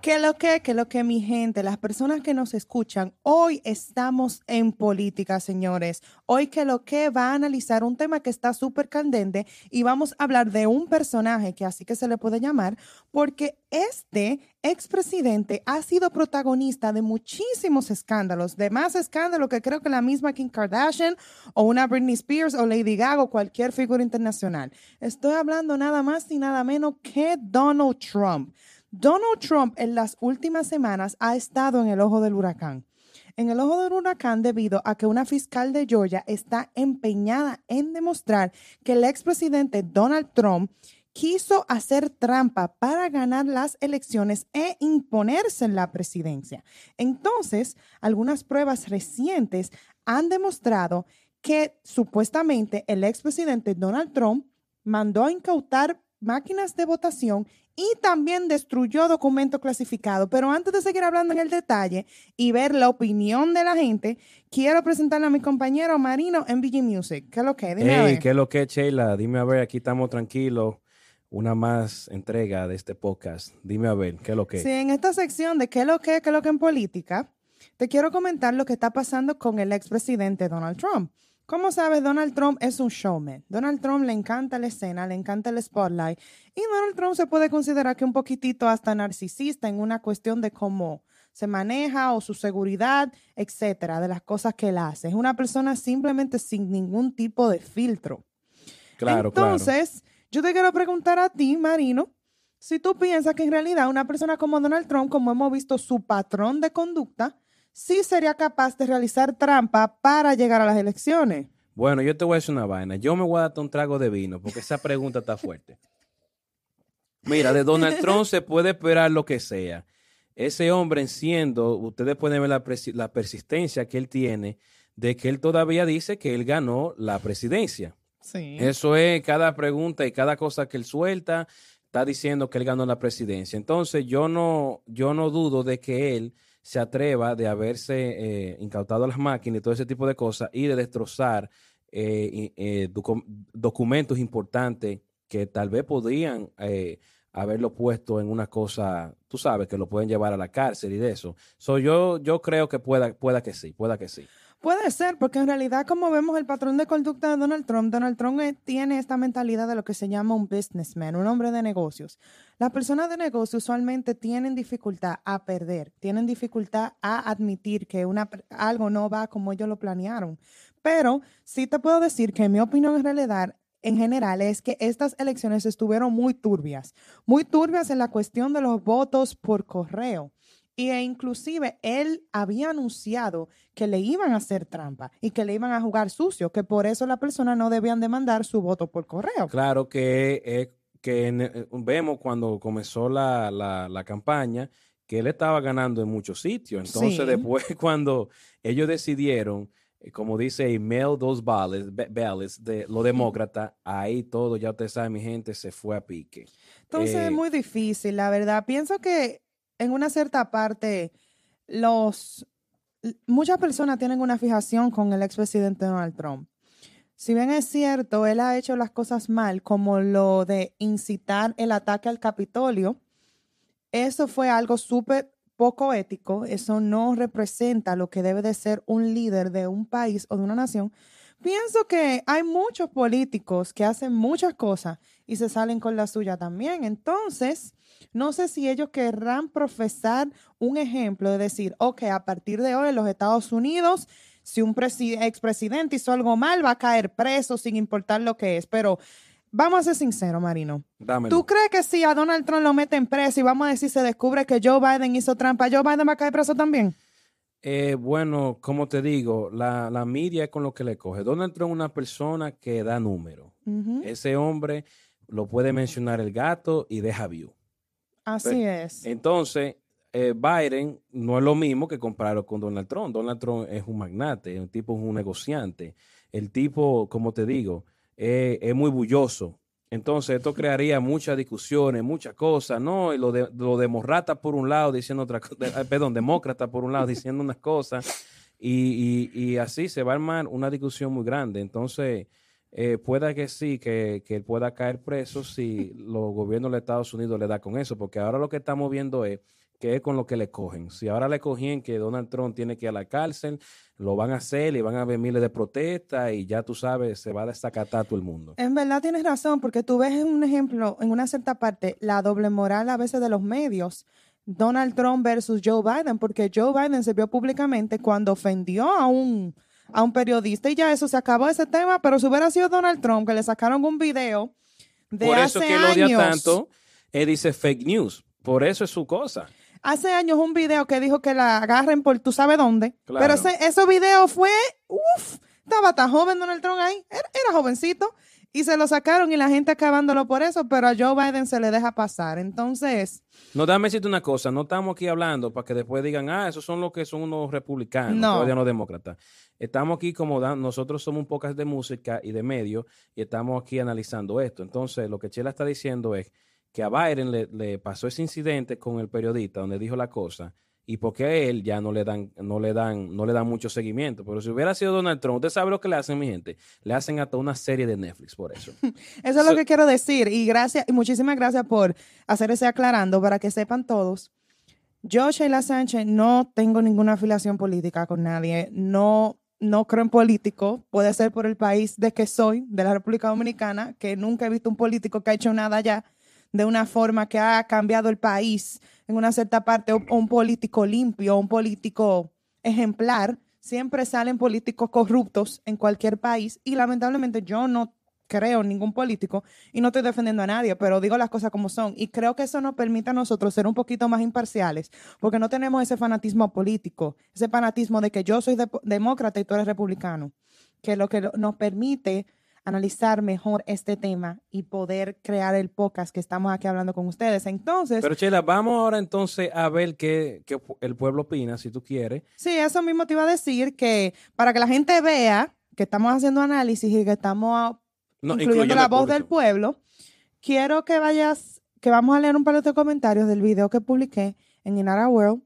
Que lo que, que lo que mi gente, las personas que nos escuchan, hoy estamos en política, señores. Hoy que lo que va a analizar un tema que está súper candente y vamos a hablar de un personaje que así que se le puede llamar, porque este expresidente ha sido protagonista de muchísimos escándalos, de más escándalos que creo que la misma Kim Kardashian o una Britney Spears o Lady Gaga o cualquier figura internacional. Estoy hablando nada más y nada menos que Donald Trump. Donald Trump en las últimas semanas ha estado en el ojo del huracán. En el ojo del huracán debido a que una fiscal de Georgia está empeñada en demostrar que el expresidente Donald Trump quiso hacer trampa para ganar las elecciones e imponerse en la presidencia. Entonces, algunas pruebas recientes han demostrado que supuestamente el expresidente Donald Trump mandó a incautar máquinas de votación y también destruyó documentos clasificados. Pero antes de seguir hablando en el detalle y ver la opinión de la gente, quiero presentarle a mi compañero Marino en VG Music. ¿Qué es lo que? Dime hey, ¿qué es lo que, Sheila? Dime a ver, aquí estamos tranquilos. Una más entrega de este podcast. Dime a ver, ¿qué es lo que? Sí, en esta sección de qué es lo que, qué es lo que en política, te quiero comentar lo que está pasando con el expresidente Donald Trump. Como sabes, Donald Trump es un showman. Donald Trump le encanta la escena, le encanta el spotlight. Y Donald Trump se puede considerar que un poquitito hasta narcisista en una cuestión de cómo se maneja o su seguridad, etcétera, de las cosas que él hace. Es una persona simplemente sin ningún tipo de filtro. Claro, Entonces, yo te quiero preguntar a ti, Marino, si tú piensas que en realidad una persona como Donald Trump, como hemos visto su patrón de conducta, sí sería capaz de realizar trampa para llegar a las elecciones. Bueno, yo te voy a decir una vaina. Yo me voy a dar un trago de vino porque esa pregunta está fuerte. Mira, de Donald Trump se puede esperar lo que sea. Ese hombre enciendo, ustedes pueden ver la, la persistencia que él tiene de que él todavía dice que él ganó la presidencia. Sí. Eso es cada pregunta y cada cosa que él suelta, está diciendo que él ganó la presidencia. Entonces, yo no, yo no dudo de que él se atreva de haberse eh, incautado las máquinas y todo ese tipo de cosas y de destrozar eh, eh, documentos importantes que tal vez podrían haberlo puesto en una cosa, tú sabes, que lo pueden llevar a la cárcel y de eso. So, yo, yo creo que pueda, pueda que sí, pueda que sí. Puede ser, porque en realidad, como vemos el patrón de conducta de Donald Trump, Donald Trump eh, tiene esta mentalidad de lo que se llama un businessman, un hombre de negocios. Las personas de negocios usualmente tienen dificultad a perder, tienen dificultad a admitir que una, algo no va como ellos lo planearon. Pero sí te puedo decir que mi opinión en realidad en general es que estas elecciones estuvieron muy turbias, muy turbias en la cuestión de los votos por correo. Y e inclusive él había anunciado que le iban a hacer trampa y que le iban a jugar sucio, que por eso la persona no debían demandar su voto por correo. Claro que, eh, que eh, vemos cuando comenzó la, la, campaña que él estaba ganando en muchos sitios. Entonces después cuando ellos decidieron, eh, como dice, email dos ballots, de los demócratas, ahí todo, ya usted sabe, mi gente, se fue a pique. Entonces es muy difícil, la verdad. Pienso que en una cierta parte, los, muchas personas tienen una fijación con el expresidente Donald Trump. Si bien es cierto, él ha hecho las cosas mal, como lo de incitar el ataque al Capitolio, eso fue algo súper poco ético, eso no representa lo que debe de ser un líder de un país o de una nación. Pienso que hay muchos políticos que hacen muchas cosas y se salen con la suya también. Entonces, no sé si ellos querrán profesar un ejemplo de decir, ok, a partir de hoy en los Estados Unidos, si un expresidente hizo algo mal, va a caer preso sin importar lo que es. Pero vamos a ser sinceros, Marino. ¿Tú crees que si a Donald Trump lo meten preso y vamos a decir se descubre que Joe Biden hizo trampa, Joe Biden va a caer preso también? Eh, bueno, como te digo, la, la media es con lo que le coge. Donald Trump es una persona que da número. Ese hombre lo puede mencionar el gato y deja view. Así es. Entonces, eh, Biden no es lo mismo que compararlo con Donald Trump. Donald Trump es un magnate, un tipo es un negociante. El tipo, como te digo, es muy bulloso. Entonces, esto crearía muchas discusiones, muchas cosas, ¿no? Y lo, de, lo demorrata por un lado diciendo otra cosa, perdón, demócrata por un lado diciendo unas cosas, y, y, así se va a armar una discusión muy grande. Entonces, eh, pueda que sí, que, que, él pueda caer preso si los gobiernos de Estados Unidos le da con eso, porque ahora lo que estamos viendo es que es con lo que le cogen. Si ahora le cogían que Donald Trump tiene que ir a la cárcel, lo van a hacer y van a haber miles de protestas y ya tú sabes, se va a desacatar todo el mundo. En verdad tienes razón, porque tú ves un ejemplo, en una cierta parte, la doble moral a veces de los medios. Donald Trump versus Joe Biden, porque Joe Biden se vio públicamente cuando ofendió a un, a un periodista y ya eso se acabó ese tema, pero si hubiera sido Donald Trump que le sacaron un video de Por hace eso que él odia tanto, él dice fake news. Por eso es su cosa. Hace años un video que dijo que la agarren por tú sabes dónde, Claro. pero ese, ese video fue, uff, estaba tan joven Donald Trump ahí, era, era jovencito y se lo sacaron y la gente acabándolo por eso, pero a Joe Biden se le deja pasar. Entonces, No, dame decirte una cosa, no estamos aquí hablando para que después digan, ah, esos son los que son unos republicanos, No. los demócratas. Estamos aquí como dan- nosotros somos un pocas de música y de medio y estamos aquí analizando esto. Entonces, lo que Chela está diciendo es que a Biden le, le pasó ese incidente con el periodista donde dijo la cosa y porque a él ya no le dan, no le dan, no le dan mucho seguimiento. Pero si hubiera sido Donald Trump, usted sabe lo que le hacen, mi gente. Le hacen hasta una serie de Netflix por eso. Eso es So- lo que quiero decir. Y gracias, y muchísimas gracias por hacer ese aclarando para que sepan todos. Yo, Sheila Sánchez, no tengo ninguna afiliación política con nadie. No, no creo en político. Puede ser por el país de que soy, de la República Dominicana, que nunca he visto un político que ha hecho nada allá de una forma que ha cambiado el país en una cierta parte, un político limpio, un político ejemplar. Siempre salen políticos corruptos en cualquier país y lamentablemente yo no creo en ningún político y no estoy defendiendo a nadie, pero digo las cosas como son. Y creo que eso nos permite a nosotros ser un poquito más imparciales, porque no tenemos ese fanatismo político, ese fanatismo de que yo soy de- demócrata y tú eres republicano, que lo que nos permite analizar mejor este tema y poder crear el podcast que estamos aquí hablando con ustedes. Entonces, Pero Chela, vamos ahora entonces a ver qué, qué el pueblo opina, si tú quieres. Sí, eso mismo te iba a decir que para que la gente vea que estamos haciendo análisis y que estamos No, incluyendo la voz del pueblo, quiero que vayas, que vamos a leer un par de comentarios del video que publiqué en Inara World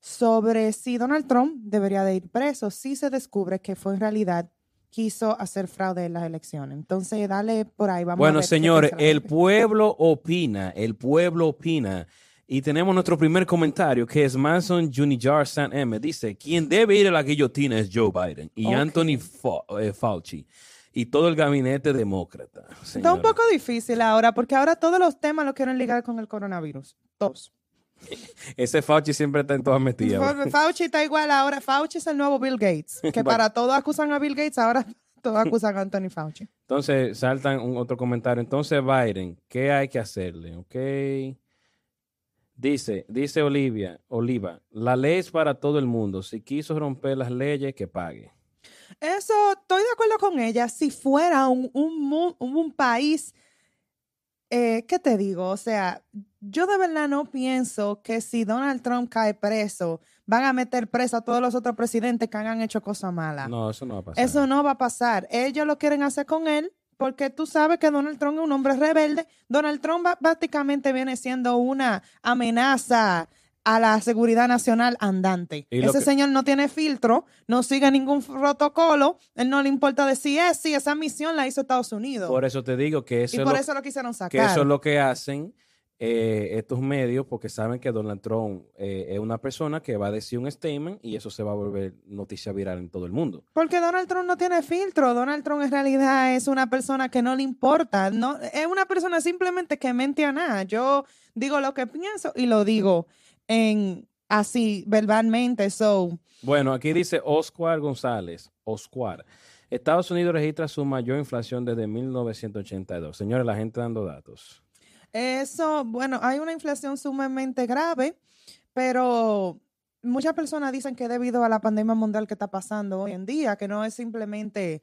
sobre si Donald Trump debería de ir preso si se descubre que fue en realidad quiso hacer fraude en las elecciones. Entonces, dale por ahí, vamos a Bueno, ver qué señores, el pueblo opina, el pueblo opina. Y tenemos nuestro primer comentario, que es Manson Junior San M. Dice, quien debe ir a la guillotina es Joe Biden y Ok. Anthony Fa- eh, Fauci y todo el gabinete demócrata. Está un poco difícil ahora, porque ahora todos los temas los quieren ligar con el coronavirus. Todos. Ese Fauci siempre está en todas metidas. Fa- Fauci está igual ahora. Fauci es el nuevo Bill Gates. Que Bueno. para todo acusan a Bill Gates, ahora todos acusan a Anthony Fauci. Entonces, saltan un otro comentario. Entonces, Biden, ¿qué hay que hacerle? Ok. Dice, dice Olivia, Oliva, la ley es para todo el mundo. Si quiso romper las leyes, que pague. Eso, estoy de acuerdo con ella. Si fuera un, un, un país, eh, ¿qué te digo? O sea, yo de verdad no pienso que si Donald Trump cae preso, van a meter preso a todos los otros presidentes que hayan hecho cosas malas. No, eso no va a pasar. Eso no va a pasar. Ellos lo quieren hacer con él porque tú sabes que Donald Trump es un hombre rebelde. Donald Trump básicamente viene siendo una amenaza a la seguridad nacional andante. Ese que- señor no tiene filtro, no sigue ningún protocolo, él no le importa decir es, sí, esa misión la hizo Estados Unidos. Por eso te digo que eso, y es, por lo, eso lo quisieron que sacar. eso es lo que hacen eh, estos medios, porque saben que Donald Trump eh, es una persona que va a decir un statement y eso se va a volver noticia viral en todo el mundo. Porque Donald Trump no tiene filtro. Donald Trump en realidad es una persona que no le importa. No, es una persona simplemente que mente a nada. Yo digo lo que pienso y lo digo en así verbalmente. So, Bueno, aquí dice Oscar González, Oscar. Estados Unidos registra su mayor inflación desde 1982. Señores, la gente dando datos. eso, bueno, hay una inflación sumamente grave, pero muchas personas dicen que debido a la pandemia mundial que está pasando hoy en día, que no es simplemente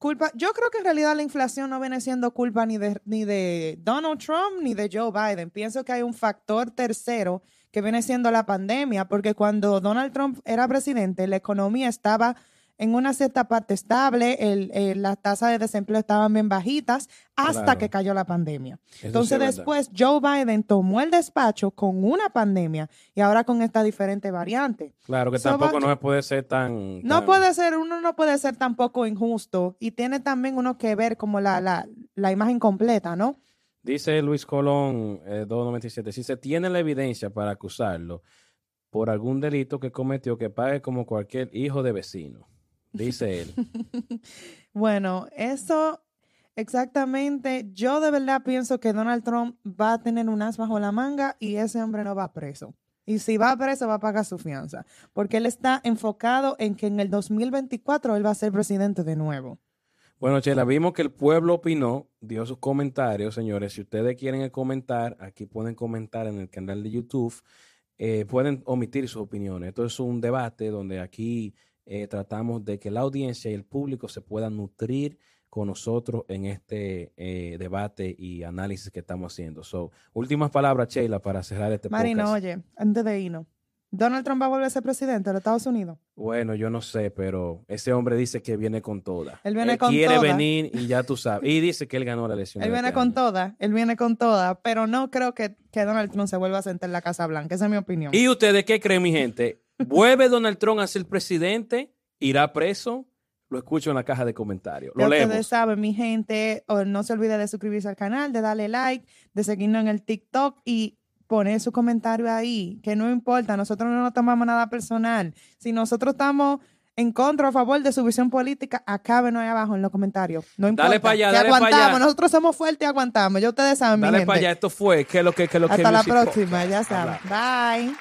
culpa. Yo creo que en realidad la inflación no viene siendo culpa ni de, ni de Donald Trump ni de Joe Biden. Pienso que hay un factor tercero que viene siendo la pandemia, porque cuando Donald Trump era presidente, la economía estaba en una cierta parte estable, el, el- las tasas de desempleo estaban bien bajitas hasta Claro. que cayó la pandemia. Eso Entonces después Joe Biden tomó el despacho con una pandemia y ahora con esta diferente variante. Claro que So, tampoco va- no puede ser tan... No puede ser, uno no puede ser tampoco injusto y tiene también uno que ver como la, la, la imagen completa, ¿no? Dice Luis Colón, eh, 297, si se tiene la evidencia para acusarlo por algún delito que cometió, que pague como cualquier hijo de vecino, dice él. bueno, eso exactamente, yo de verdad pienso que Donald Trump va a tener un as bajo la manga y ese hombre no va preso. Y si va preso, va a pagar su fianza, porque él está enfocado en que en el 2024 él va a ser presidente de nuevo. Bueno, Chela, vimos que el pueblo opinó, dio sus comentarios, señores. Si ustedes quieren comentar, aquí pueden comentar en el canal de YouTube. Eh, pueden omitir sus opiniones. Esto es un debate donde aquí eh, tratamos de que la audiencia y el público se puedan nutrir con nosotros en este eh, debate y análisis que estamos haciendo. So, últimas palabras, Sheila, para cerrar este Marino, oye, antes de irnos, ¿Donald Trump va a volver a ser presidente de los Estados Unidos? Bueno, yo no sé, pero ese hombre dice que viene con toda. Él viene con quiere venir y ya tú sabes. Y dice que él ganó la elección. Él viene este con toda, él viene con toda, pero no creo que, que Donald Trump se vuelva a sentar en la Casa Blanca. Esa es mi opinión. ¿Y ustedes qué creen, mi gente? ¿Vuelve Donald Trump a ser presidente? ¿Irá preso? Lo escucho en la caja de comentarios. Lo leemos. Ustedes saben, mi gente, no se olvide de suscribirse al canal, de darle like, de seguirnos en el TikTok y poner su comentario ahí, que no importa, nosotros no nos tomamos nada personal. Si nosotros estamos en contra o a favor de su visión política, acábenos ahí abajo en los comentarios. No importa. Dale para allá, dale para allá. Nosotros somos fuertes y aguantamos. Ya ustedes saben, Dale mi para allá. Esto fue. ¿Qué lo que, que lo Hasta la próxima, ya saben. Bye.